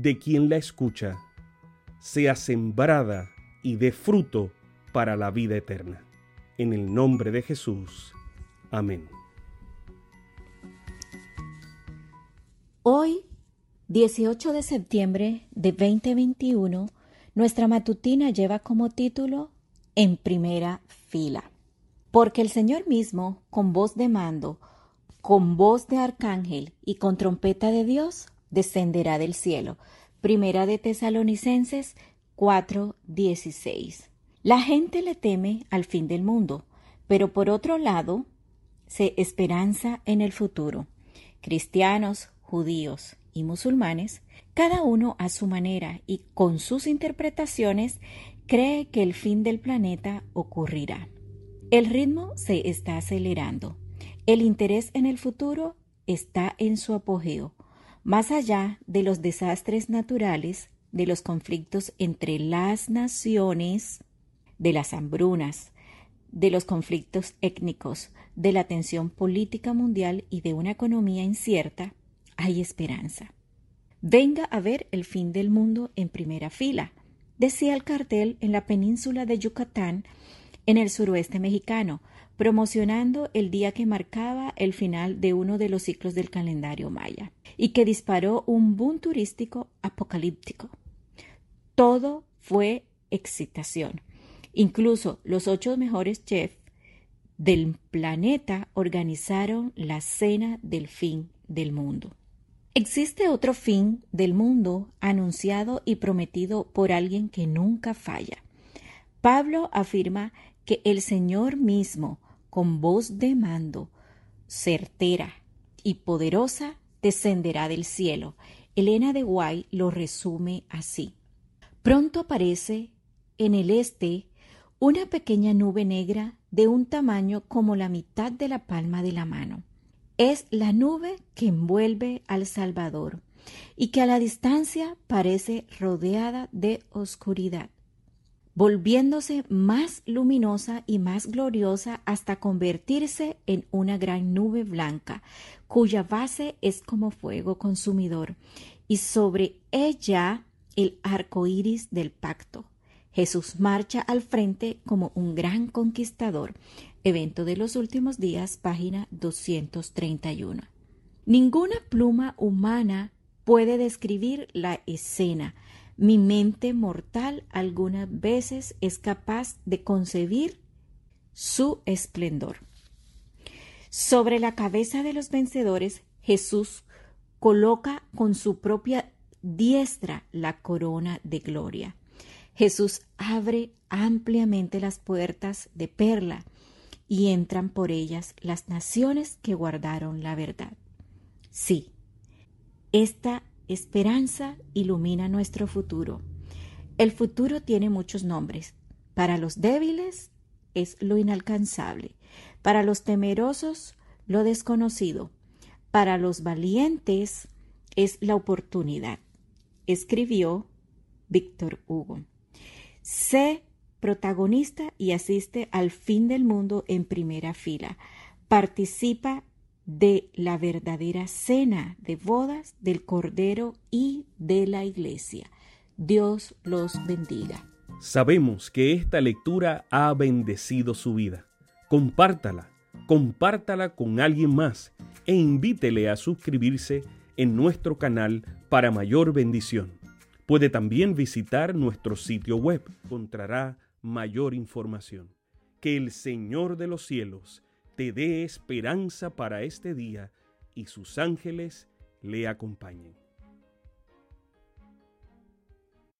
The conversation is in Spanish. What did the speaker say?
de quien la escucha, sea sembrada y dé fruto para la vida eterna. En el nombre de Jesús. Amén. Hoy, 18 de septiembre de 2021, nuestra matutina lleva como título En primera fila. Porque el Señor mismo, con voz de mando, con voz de arcángel y con trompeta de Dios, descenderá del cielo. Primera de Tesalonicenses 4:16. La gente le teme al fin del mundo, pero por otro lado se esperanza en el futuro. Cristianos, judíos y musulmanes, cada uno a su manera y con sus interpretaciones, cree que el fin del planeta ocurrirá. El ritmo se está acelerando. El interés en el futuro está en su apogeo. Más allá de los desastres naturales, de los conflictos entre las naciones, de las hambrunas, de los conflictos étnicos, de la tensión política mundial y de una economía incierta, hay esperanza. Venga a ver el fin del mundo en primera fila, decía el cartel en la península de Yucatán, en el suroeste mexicano, promocionando el día que marcaba el final de uno de los ciclos del calendario maya, y que disparó un boom turístico apocalíptico. Todo fue excitación. Incluso los ocho mejores chefs del planeta organizaron la cena del fin del mundo. Existe otro fin del mundo anunciado y prometido por alguien que nunca falla. Pablo afirma que el Señor mismo, con voz de mando, certera y poderosa, descenderá del cielo. Elena de Guay lo resume así. Pronto aparece en el este una pequeña nube negra de un tamaño como la mitad de la palma de la mano. Es la nube que envuelve al Salvador y que a la distancia parece rodeada de oscuridad, volviéndose más luminosa y más gloriosa hasta convertirse en una gran nube blanca, cuya base es como fuego consumidor, y sobre ella el arco iris del pacto. Jesús marcha al frente como un gran conquistador. Evento de los últimos días, página 231. Ninguna pluma humana puede describir la escena. Mi mente mortal algunas veces es capaz de concebir su esplendor. Sobre la cabeza de los vencedores, Jesús coloca con su propia diestra la corona de gloria. Jesús abre ampliamente las puertas de perla y entran por ellas las naciones que guardaron la verdad. Sí, esta esperanza ilumina nuestro futuro. El futuro tiene muchos nombres. Para los débiles es lo inalcanzable, para los temerosos lo desconocido, para los valientes es la oportunidad escribió Víctor Hugo. Sé protagonista y asiste al fin del mundo en primera fila. Participa de la verdadera cena de bodas del Cordero y de la Iglesia. Dios los bendiga. Sabemos que esta lectura ha bendecido su vida. Compártala, compártala con alguien más e invítele a suscribirse en nuestro canal para mayor bendición. Puede también visitar nuestro sitio web. Encontrará mayor información. Que el Señor de los cielos te dé esperanza para este día y sus ángeles le acompañen.